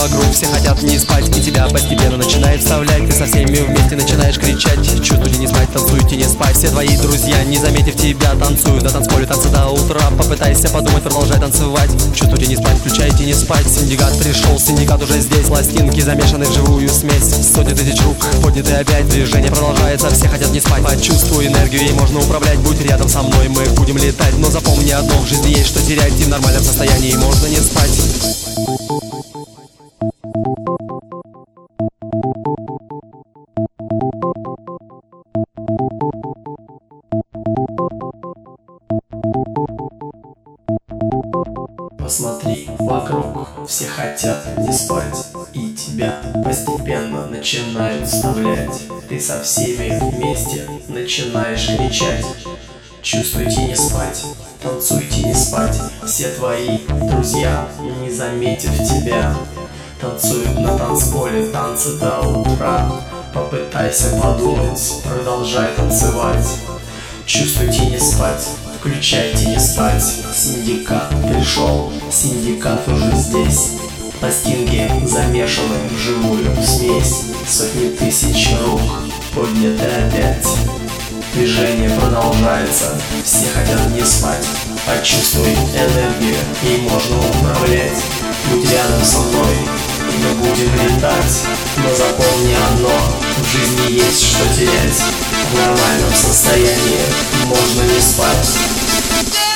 вокруг. Все хотят не спать и тебя постепенно начинает вставлять. Ты со всеми вместе начинаешь кричать. Чувствуйте не спать, танцуйте не спать. Все твои друзья, не заметив тебя, танцуют. На танцполе танцы до утра. Попытайся подумать, продолжай танцевать. Чувствуйте не спать, включайте не спать. Синдикат пришел, синдикат уже здесь. Пластинки замешаны в живую смесь. Сотни тысяч рук, подняты опять. Движение продолжается, все хотят не спать. Почувствуй энергию, ей можно управлять. Будь рядом со мной, мы будем летать. Но запомни одно, в жизни есть что терять. И в нормальном состоянии можно не спать Посмотри вокруг, все хотят не спать И тебя постепенно начинают вставлять. Ты со всеми вместе начинаешь кричать. Чувствуйте не спать, танцуйте не спать. Все твои друзья, не заметив тебя. Танцуют на танцполе танцы до утра. Попытайся подумать, продолжай танцевать. Чувствуйте не спать, включайте не спать. Синдикат пришел, синдикат уже здесь. Пластинки замешаны в живую смесь. Сотни тысяч рук подняты опять. Движение продолжается, все хотят не спать. Почувствуй энергию, ей можно управлять. Будь рядом со мной, и мы будем летать. Но запомни одно, в жизни есть что терять В нормальном состоянии. Можно не спать